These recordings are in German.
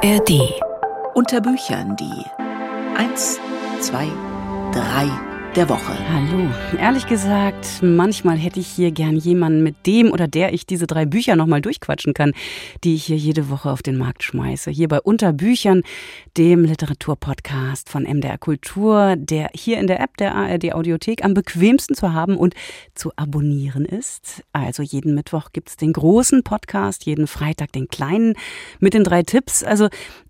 ARD. Unter Büchern die 1, 2, 3 der Woche. Hallo. Ehrlich gesagt, manchmal hätte ich hier gern jemanden, mit dem oder der ich diese drei Bücher nochmal durchquatschen kann, die ich hier jede Woche auf den Markt schmeiße. Hier bei Unterbüchern, dem Literaturpodcast von MDR Kultur, der hier in der App der ARD Audiothek am bequemsten zu haben und zu abonnieren ist. Also jeden Mittwoch gibt's den großen Podcast, jeden Freitag den kleinen mit den drei Tipps. Also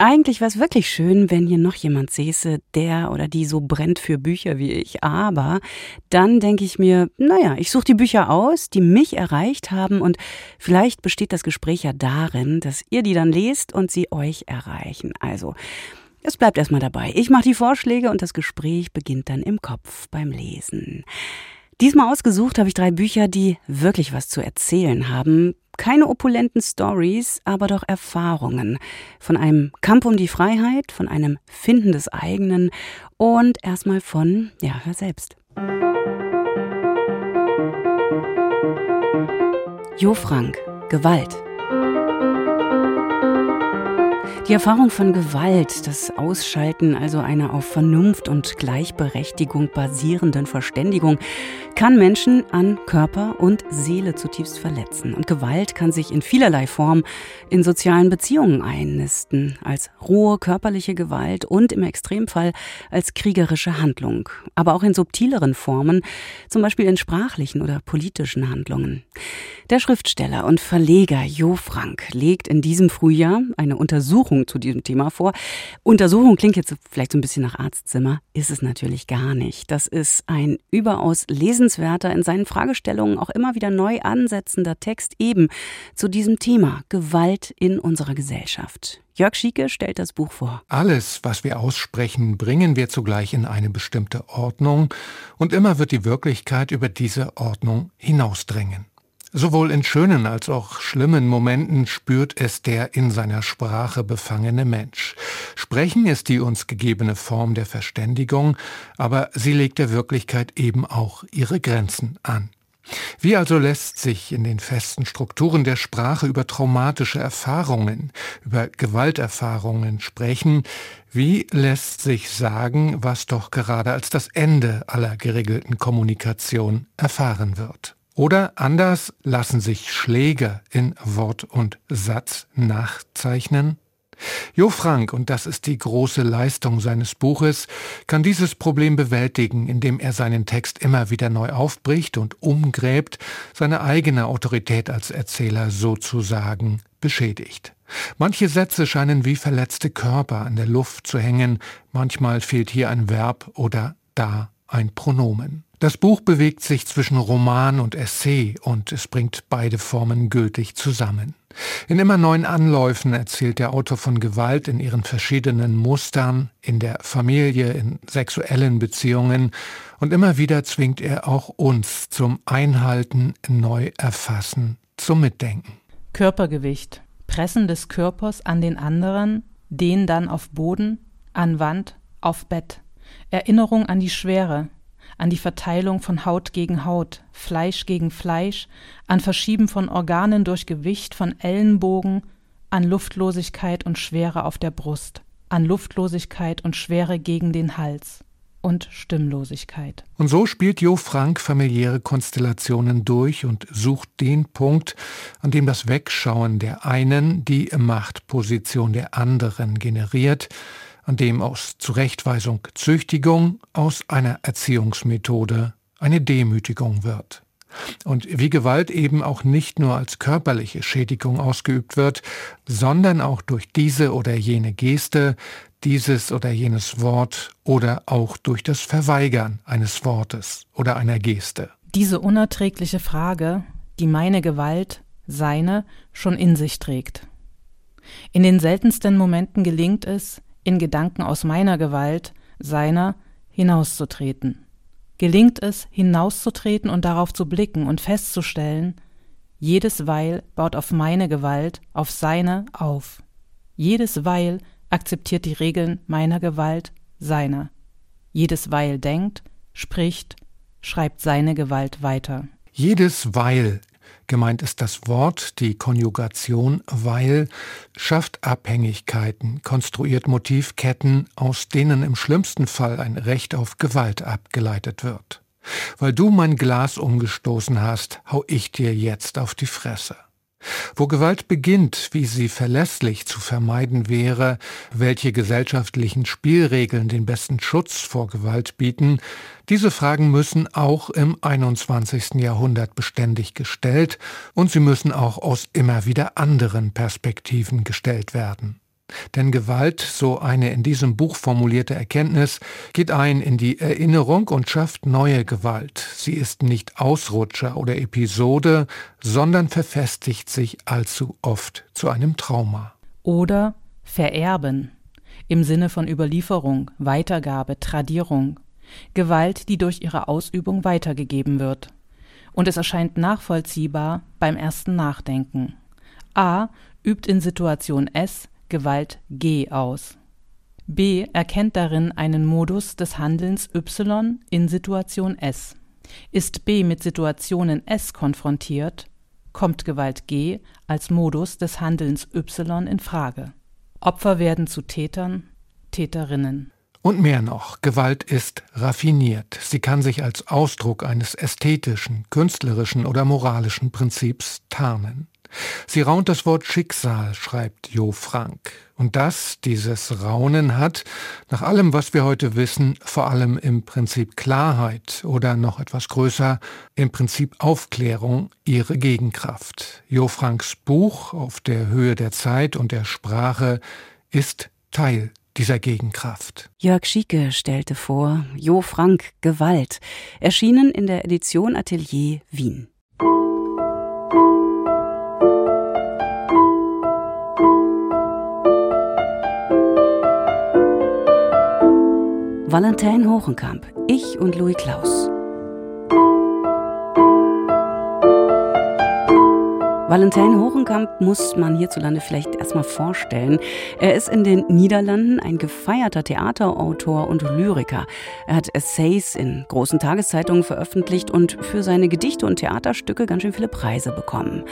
eigentlich wäre es wirklich schön, wenn hier noch jemand säße, der oder die so brennt für Bücher wie ich. Aber dann denke ich mir, naja, ich suche die Bücher aus, die mich erreicht haben und vielleicht besteht das Gespräch ja darin, dass ihr die dann lest und sie euch erreichen. Also, es bleibt erstmal dabei. Ich mache die Vorschläge und das Gespräch beginnt dann im Kopf beim Lesen. Diesmal ausgesucht habe ich drei Bücher, die wirklich was zu erzählen haben, keine opulenten Stories, aber doch Erfahrungen von einem Kampf um die Freiheit, von einem Finden des eigenen und erstmal von, ja, hör selbst. Jo Frank, Gewalt. Die Erfahrung von Gewalt, das Ausschalten also einer auf Vernunft und Gleichberechtigung basierenden Verständigung, kann Menschen an Körper und Seele zutiefst verletzen. Und Gewalt kann sich in vielerlei Form in sozialen Beziehungen einnisten, als rohe körperliche Gewalt und im Extremfall als kriegerische Handlung, aber auch in subtileren Formen, zum Beispiel in sprachlichen oder politischen Handlungen. Der Schriftsteller und Verleger Jo Frank legt in diesem Frühjahr eine Untersuchung zu diesem Thema vor. Untersuchung klingt jetzt vielleicht so ein bisschen nach Arztzimmer, ist es natürlich gar nicht. Das ist ein überaus lesenswerter, in seinen Fragestellungen auch immer wieder neu ansetzender Text eben zu diesem Thema Gewalt in unserer Gesellschaft. Jörg Schieke stellt das Buch vor. Alles, was wir aussprechen, bringen wir zugleich in eine bestimmte Ordnung und immer wird die Wirklichkeit über diese Ordnung hinausdrängen. Sowohl in schönen als auch schlimmen Momenten spürt es der in seiner Sprache befangene Mensch. Sprechen ist die uns gegebene Form der Verständigung, aber sie legt der Wirklichkeit eben auch ihre Grenzen an. Wie also lässt sich in den festen Strukturen der Sprache über traumatische Erfahrungen, über Gewalterfahrungen sprechen? Wie lässt sich sagen, was doch gerade als das Ende aller geregelten Kommunikation erfahren wird? Oder anders lassen sich Schläge in Wort und Satz nachzeichnen? Jo Frank, und das ist die große Leistung seines Buches, kann dieses Problem bewältigen, indem er seinen Text immer wieder neu aufbricht und umgräbt, seine eigene Autorität als Erzähler sozusagen beschädigt. Manche Sätze scheinen wie verletzte Körper an der Luft zu hängen, manchmal fehlt hier ein Verb oder da ein Pronomen. Das Buch bewegt sich zwischen Roman und Essay und es bringt beide Formen gültig zusammen. In immer neuen Anläufen erzählt der Autor von Gewalt in ihren verschiedenen Mustern, in der Familie, in sexuellen Beziehungen und immer wieder zwingt er auch uns zum Einhalten, Neuerfassen, zum Mitdenken. Körpergewicht. Pressen des Körpers an den anderen, den dann auf Boden, an Wand, auf Bett. Erinnerung an die Schwere, an die Verteilung von Haut gegen Haut, Fleisch gegen Fleisch, an Verschieben von Organen durch Gewicht von Ellenbogen, an Luftlosigkeit und Schwere auf der Brust, an Luftlosigkeit und Schwere gegen den Hals und Stimmlosigkeit. Und so spielt Jo Frank familiäre Konstellationen durch und sucht den Punkt, an dem das Wegschauen der einen die Machtposition der anderen generiert, an dem aus Zurechtweisung Züchtigung, aus einer Erziehungsmethode eine Demütigung wird. Und wie Gewalt eben auch nicht nur als körperliche Schädigung ausgeübt wird, sondern auch durch diese oder jene Geste, dieses oder jenes Wort oder auch durch das Verweigern eines Wortes oder einer Geste. Diese unerträgliche Frage, die meine Gewalt, seine, schon in sich trägt. In den seltensten Momenten gelingt es, in Gedanken aus meiner Gewalt, seiner, hinauszutreten. Gelingt es, hinauszutreten und darauf zu blicken und festzustellen, jedes Weil baut auf meine Gewalt, auf seine auf. Jedes Weil akzeptiert die Regeln meiner Gewalt, seiner. Jedes Weil denkt, spricht, schreibt seine Gewalt weiter. Jedes Weil Gemeint ist das Wort, die Konjugation, weil schafft Abhängigkeiten, konstruiert Motivketten, aus denen im schlimmsten Fall ein Recht auf Gewalt abgeleitet wird. Weil du mein Glas umgestoßen hast, hau ich dir jetzt auf die Fresse. Wo Gewalt beginnt, wie sie verlässlich zu vermeiden wäre, welche gesellschaftlichen Spielregeln den besten Schutz vor Gewalt bieten, diese Fragen müssen auch im 21. Jahrhundert beständig gestellt und sie müssen auch aus immer wieder anderen Perspektiven gestellt werden. Denn Gewalt, so eine in diesem Buch formulierte Erkenntnis, geht ein in die Erinnerung und schafft neue Gewalt. Sie ist nicht Ausrutscher oder Episode, sondern verfestigt sich allzu oft zu einem Trauma. Oder vererben im Sinne von Überlieferung, Weitergabe, Tradierung. Gewalt, die durch ihre Ausübung weitergegeben wird. Und es erscheint nachvollziehbar beim ersten Nachdenken. A übt in Situation S Gewalt G aus. B erkennt darin einen Modus des Handelns Y in Situation S. Ist B mit Situationen S konfrontiert, kommt Gewalt G als Modus des Handelns Y in Frage. Opfer werden zu Tätern, Täterinnen. Und mehr noch, Gewalt ist raffiniert. Sie kann sich als Ausdruck eines ästhetischen, künstlerischen oder moralischen Prinzips tarnen. Sie raunt das Wort Schicksal, schreibt Jo Frank. Und das, dieses Raunen hat, nach allem, was wir heute wissen, vor allem im Prinzip Klarheit oder noch etwas größer, im Prinzip Aufklärung, ihre Gegenkraft. Jo Franks Buch auf der Höhe der Zeit und der Sprache ist Teil dieser Gegenkraft. Jörg Schieke stellte vor Jo Frank Gewalt, erschienen in der Edition Atelier Wien. Valentin Hochenkamp, ich und Louis Klaus. Valentin Hochenkamp muss man hierzulande vielleicht erstmal vorstellen. Er ist in den Niederlanden ein gefeierter Theaterautor und Lyriker. Er hat Essays in großen Tageszeitungen veröffentlicht und für seine Gedichte und Theaterstücke ganz schön viele Preise bekommen.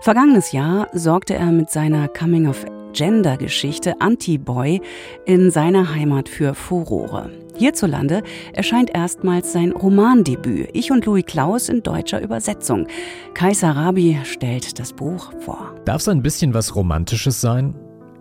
Vergangenes Jahr sorgte er mit seiner Coming of Gender-Geschichte Anti-Boy in seiner Heimat für Furore. Hierzulande erscheint erstmals sein Romandebüt Ich und Louis Klaus in deutscher Übersetzung. Kaiser Rabi stellt das Buch vor. Darf es ein bisschen was Romantisches sein?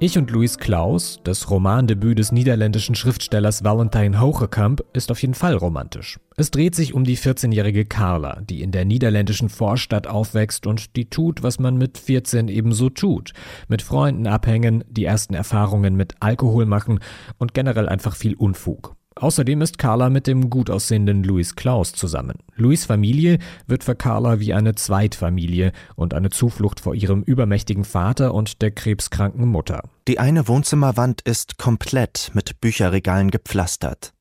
Ich und Louis Klaus, das Romandebüt des niederländischen Schriftstellers Valentijn Hogekamp, ist auf jeden Fall romantisch. Es dreht sich um die 14-jährige Carla, die in der niederländischen Vorstadt aufwächst und die tut, was man mit 14 ebenso tut. Mit Freunden abhängen, die ersten Erfahrungen mit Alkohol machen und generell einfach viel Unfug. Außerdem ist Carla mit dem gut aussehenden Louis Klaus zusammen. Louis Familie wird für Carla wie eine Zweitfamilie und eine Zuflucht vor ihrem übermächtigen Vater und der krebskranken Mutter. Die eine Wohnzimmerwand ist komplett mit Bücherregalen gepflastert.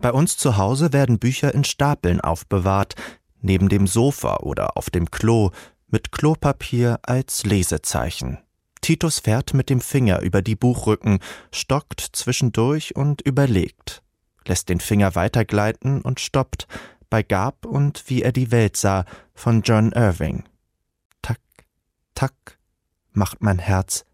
Bei uns zu Hause werden Bücher in Stapeln aufbewahrt, neben dem Sofa oder auf dem Klo, mit Klopapier als Lesezeichen. Titus fährt mit dem Finger über die Buchrücken, stockt zwischendurch und überlegt lässt den Finger weitergleiten und stoppt bei Gab und Wie er die Welt sah von John Irving. Tack, tack, macht mein Herz.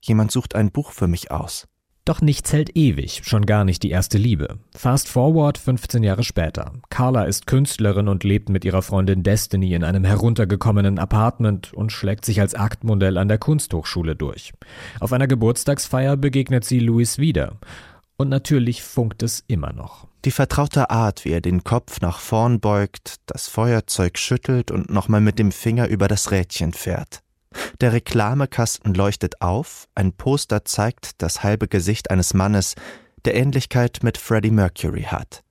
Jemand sucht ein Buch für mich aus. Doch nichts hält ewig, schon gar nicht die erste Liebe. Fast forward 15 Jahre später. Carla ist Künstlerin und lebt mit ihrer Freundin Destiny in einem heruntergekommenen Apartment und schlägt sich als Aktmodell an der Kunsthochschule durch. Auf einer Geburtstagsfeier begegnet sie Louis wieder. Und natürlich funkt es immer noch. Die vertraute Art, wie er den Kopf nach vorn beugt, das Feuerzeug schüttelt und nochmal mit dem Finger über das Rädchen fährt. Der Reklamekasten leuchtet auf, ein Poster zeigt das halbe Gesicht eines Mannes, der Ähnlichkeit mit Freddie Mercury hat.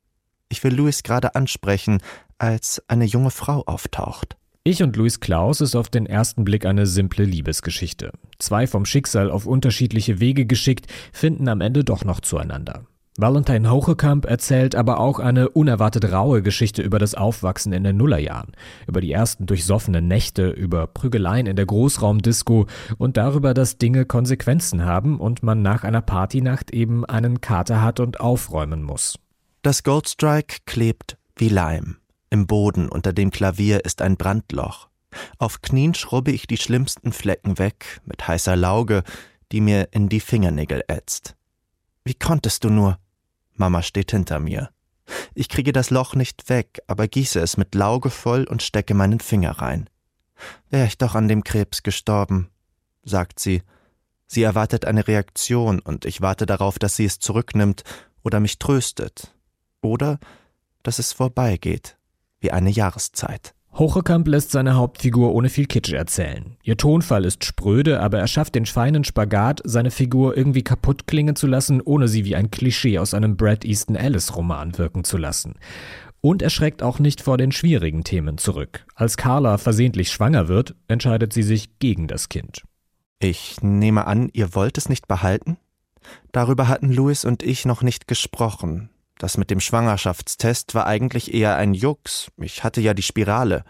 Ich will Louis gerade ansprechen, als eine junge Frau auftaucht. Ich und Luis Klaus ist auf den ersten Blick eine simple Liebesgeschichte. Zwei vom Schicksal auf unterschiedliche Wege geschickt, finden am Ende doch noch zueinander. Valentine Hochekamp erzählt aber auch eine unerwartet raue Geschichte über das Aufwachsen in den Nullerjahren, über die ersten durchsoffenen Nächte, über Prügeleien in der Großraumdisco und darüber, dass Dinge Konsequenzen haben und man nach einer Partynacht eben einen Kater hat und aufräumen muss. Das Goldstrike klebt wie Leim. Im Boden unter dem Klavier ist ein Brandloch. Auf Knien schrubbe ich die schlimmsten Flecken weg mit heißer Lauge, die mir in die Fingernägel ätzt. Wie konntest du nur? Mama steht hinter mir. Ich kriege das Loch nicht weg, aber gieße es mit Lauge voll und stecke meinen Finger rein. Wär ich doch an dem Krebs gestorben, sagt sie. Sie erwartet eine Reaktion und ich warte darauf, dass sie es zurücknimmt oder mich tröstet. Oder dass es vorbeigeht, wie eine Jahreszeit. Hochekamp lässt seine Hauptfigur ohne viel Kitsch erzählen. Ihr Tonfall ist spröde, aber er schafft den feinen Spagat, seine Figur irgendwie kaputt klingen zu lassen, ohne sie wie ein Klischee aus einem Brad Easton Ellis Roman wirken zu lassen. Und er schreckt auch nicht vor den schwierigen Themen zurück. Als Carla versehentlich schwanger wird, entscheidet sie sich gegen das Kind. Ich nehme an, ihr wollt es nicht behalten? Darüber hatten Louis und ich noch nicht gesprochen. Das mit dem Schwangerschaftstest war eigentlich eher ein Jux. Ich hatte ja die Spirale.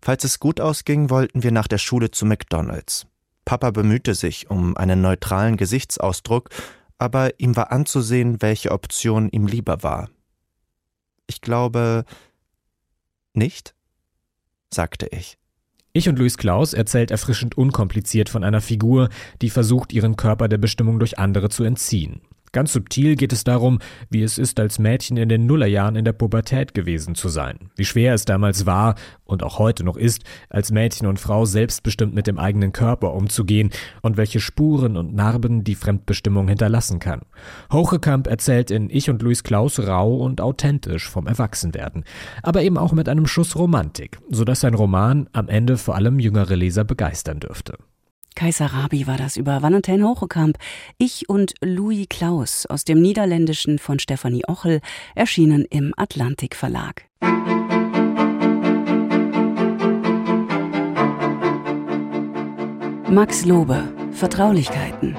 Falls es gut ausging, wollten wir nach der Schule zu McDonalds. Papa bemühte sich um einen neutralen Gesichtsausdruck, aber ihm war anzusehen, welche Option ihm lieber war. Ich glaube nicht, sagte ich. Ich und Luis Klaus erzählt erfrischend unkompliziert von einer Figur, die versucht, ihren Körper der Bestimmung durch andere zu entziehen. Ganz subtil geht es darum, wie es ist, als Mädchen in den Nullerjahren in der Pubertät gewesen zu sein. Wie schwer es damals war und auch heute noch ist, als Mädchen und Frau selbstbestimmt mit dem eigenen Körper umzugehen und welche Spuren und Narben die Fremdbestimmung hinterlassen kann. Hochekamp erzählt in Ich und Luis Klaus rau und authentisch vom Erwachsenwerden, aber eben auch mit einem Schuss Romantik, sodass sein Roman am Ende vor allem jüngere Leser begeistern dürfte. Kaiser Rabi war das über Valentin Hochekamp. Ich und Louis Klaus aus dem Niederländischen von Stefanie Ochel erschienen im Atlantik Verlag. Max Lobe Vertraulichkeiten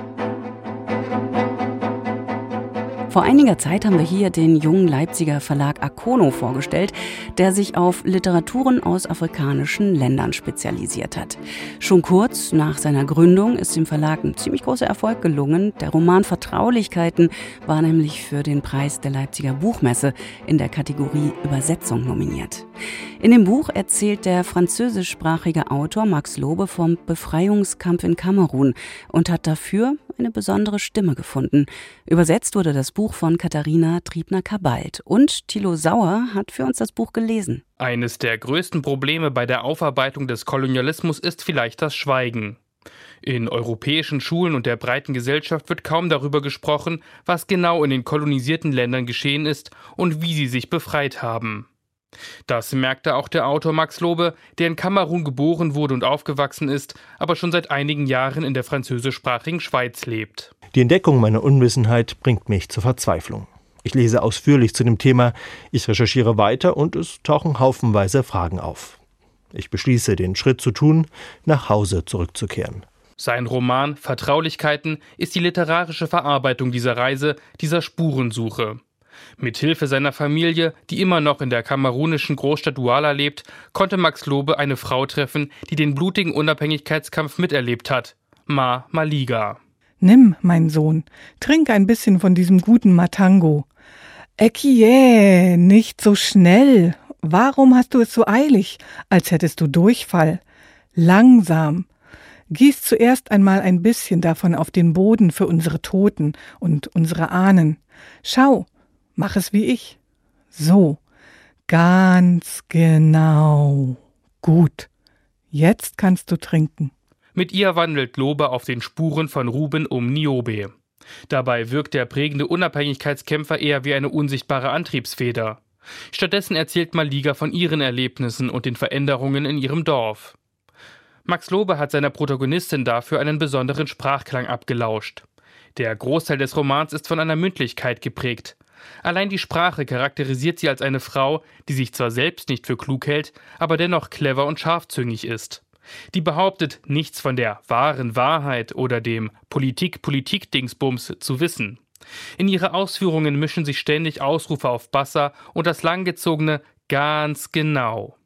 vor einiger Zeit haben wir hier den jungen Leipziger Verlag Akono vorgestellt, der sich auf Literaturen aus afrikanischen Ländern spezialisiert hat. Schon kurz nach seiner Gründung ist dem Verlag ein ziemlich großer Erfolg gelungen. Der Roman Vertraulichkeiten war nämlich für den Preis der Leipziger Buchmesse in der Kategorie Übersetzung nominiert. In dem Buch erzählt der französischsprachige Autor Max Lobe vom Befreiungskampf in Kamerun und hat dafür eine besondere Stimme gefunden. Übersetzt wurde das Buch von Katharina Triebner-Kabalt und Thilo Sauer hat für uns das Buch gelesen. Eines der größten Probleme bei der Aufarbeitung des Kolonialismus ist vielleicht das Schweigen. In europäischen Schulen und der breiten Gesellschaft wird kaum darüber gesprochen, was genau in den kolonisierten Ländern geschehen ist und wie sie sich befreit haben. Das merkte auch der Autor Max Lobe, der in Kamerun geboren wurde und aufgewachsen ist, aber schon seit einigen Jahren in der französischsprachigen Schweiz lebt. Die Entdeckung meiner Unwissenheit bringt mich zur Verzweiflung. Ich lese ausführlich zu dem Thema, ich recherchiere weiter und es tauchen haufenweise Fragen auf. Ich beschließe, den Schritt zu tun, nach Hause zurückzukehren. Sein Roman Vertraulichkeiten ist die literarische Verarbeitung dieser Reise, dieser Spurensuche. Mithilfe seiner Familie, die immer noch in der kamerunischen Großstadt Douala lebt, konnte Max Lobe eine Frau treffen, die den blutigen Unabhängigkeitskampf miterlebt hat. Ma Maliga. Nimm, mein Sohn, trink ein bisschen von diesem guten Matango. Ekie, nicht so schnell. Warum hast du es so eilig, als hättest du Durchfall? Langsam. Gieß zuerst einmal ein bisschen davon auf den Boden für unsere Toten und unsere Ahnen. Schau, Mach es wie ich. So. Ganz genau. Gut. Jetzt kannst du trinken. Mit ihr wandelt Lobe auf den Spuren von Ruben um Niobe. Dabei wirkt der prägende Unabhängigkeitskämpfer eher wie eine unsichtbare Antriebsfeder. Stattdessen erzählt Maliga von ihren Erlebnissen und den Veränderungen in ihrem Dorf. Max Lobe hat seiner Protagonistin dafür einen besonderen Sprachklang abgelauscht. Der Großteil des Romans ist von einer Mündlichkeit geprägt. Allein die Sprache charakterisiert sie als eine Frau, die sich zwar selbst nicht für klug hält, aber dennoch clever und scharfzüngig ist. Die behauptet, nichts von der wahren Wahrheit oder dem Politik-Politik-Dingsbums zu wissen. In ihre Ausführungen mischen sich ständig Ausrufe auf Bassa und das langgezogene ganz genau.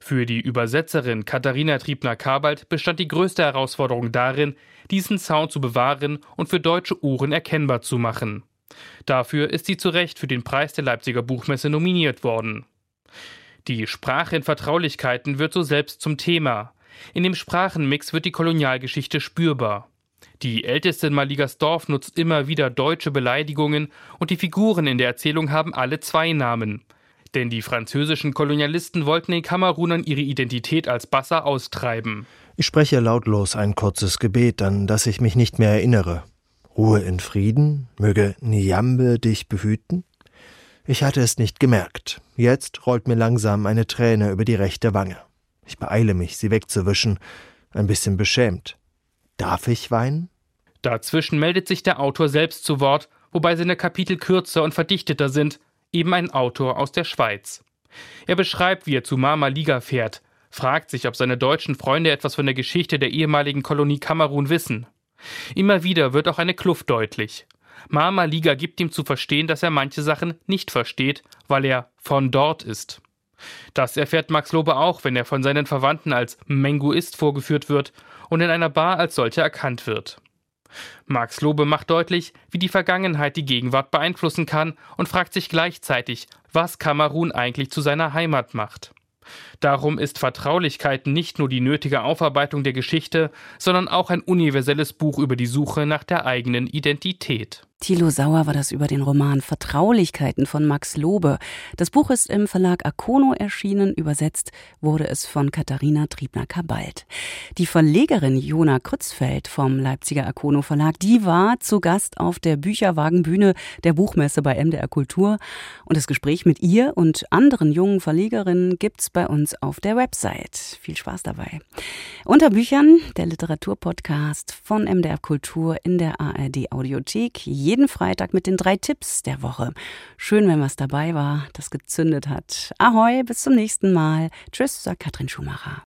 Für die Übersetzerin Katharina Triebner-Kabalt bestand die größte Herausforderung darin, diesen Sound zu bewahren und für deutsche Ohren erkennbar zu machen. Dafür ist sie zu Recht für den Preis der Leipziger Buchmesse nominiert worden. Die Sprache in Vertraulichkeiten wird so selbst zum Thema. In dem Sprachenmix wird die Kolonialgeschichte spürbar. Die älteste Maligersdorf nutzt immer wieder deutsche Beleidigungen und die Figuren in der Erzählung haben alle zwei Namen. Denn die französischen Kolonialisten wollten den Kamerunern ihre Identität als Bassa austreiben. Ich spreche lautlos ein kurzes Gebet, an das ich mich nicht mehr erinnere. Ruhe in Frieden, möge Niambe dich behüten? Ich hatte es nicht gemerkt. Jetzt rollt mir langsam eine Träne über die rechte Wange. Ich beeile mich, sie wegzuwischen, ein bisschen beschämt. Darf ich weinen? Dazwischen meldet sich der Autor selbst zu Wort, wobei seine Kapitel kürzer und verdichteter sind, eben ein Autor aus der Schweiz. Er beschreibt, wie er zu Mama Liga fährt, fragt sich, ob seine deutschen Freunde etwas von der Geschichte der ehemaligen Kolonie Kamerun wissen. Immer wieder wird auch eine Kluft deutlich. Mama Liga gibt ihm zu verstehen, dass er manche Sachen nicht versteht, weil er von dort ist. Das erfährt Max Lobe auch, wenn er von seinen Verwandten als Menguist vorgeführt wird und in einer Bar als solcher erkannt wird. Max Lobe macht deutlich, wie die Vergangenheit die Gegenwart beeinflussen kann und fragt sich gleichzeitig, was Kamerun eigentlich zu seiner Heimat macht. Darum ist Vertraulichkeit nicht nur die nötige Aufarbeitung der Geschichte, sondern auch ein universelles Buch über die Suche nach der eigenen Identität. Thilo Sauer war das über den Roman Vertraulichkeiten von Max Lobe. Das Buch ist im Verlag Akono erschienen, übersetzt wurde es von Katharina Triebner-Kabalt. Die Verlegerin Jona Krützfeld vom Leipziger Akono Verlag, die war zu Gast auf der Bücherwagenbühne der Buchmesse bei MDR Kultur. Und das Gespräch mit ihr und anderen jungen Verlegerinnen gibt's bei uns auf der Website. Viel Spaß dabei. Unter Büchern, der Literaturpodcast von MDR Kultur in der ARD Audiothek jeden Freitag mit den drei Tipps der Woche. Schön, wenn was dabei war, das gezündet hat. Ahoi, bis zum nächsten Mal. Tschüss, sagt Katrin Schumacher.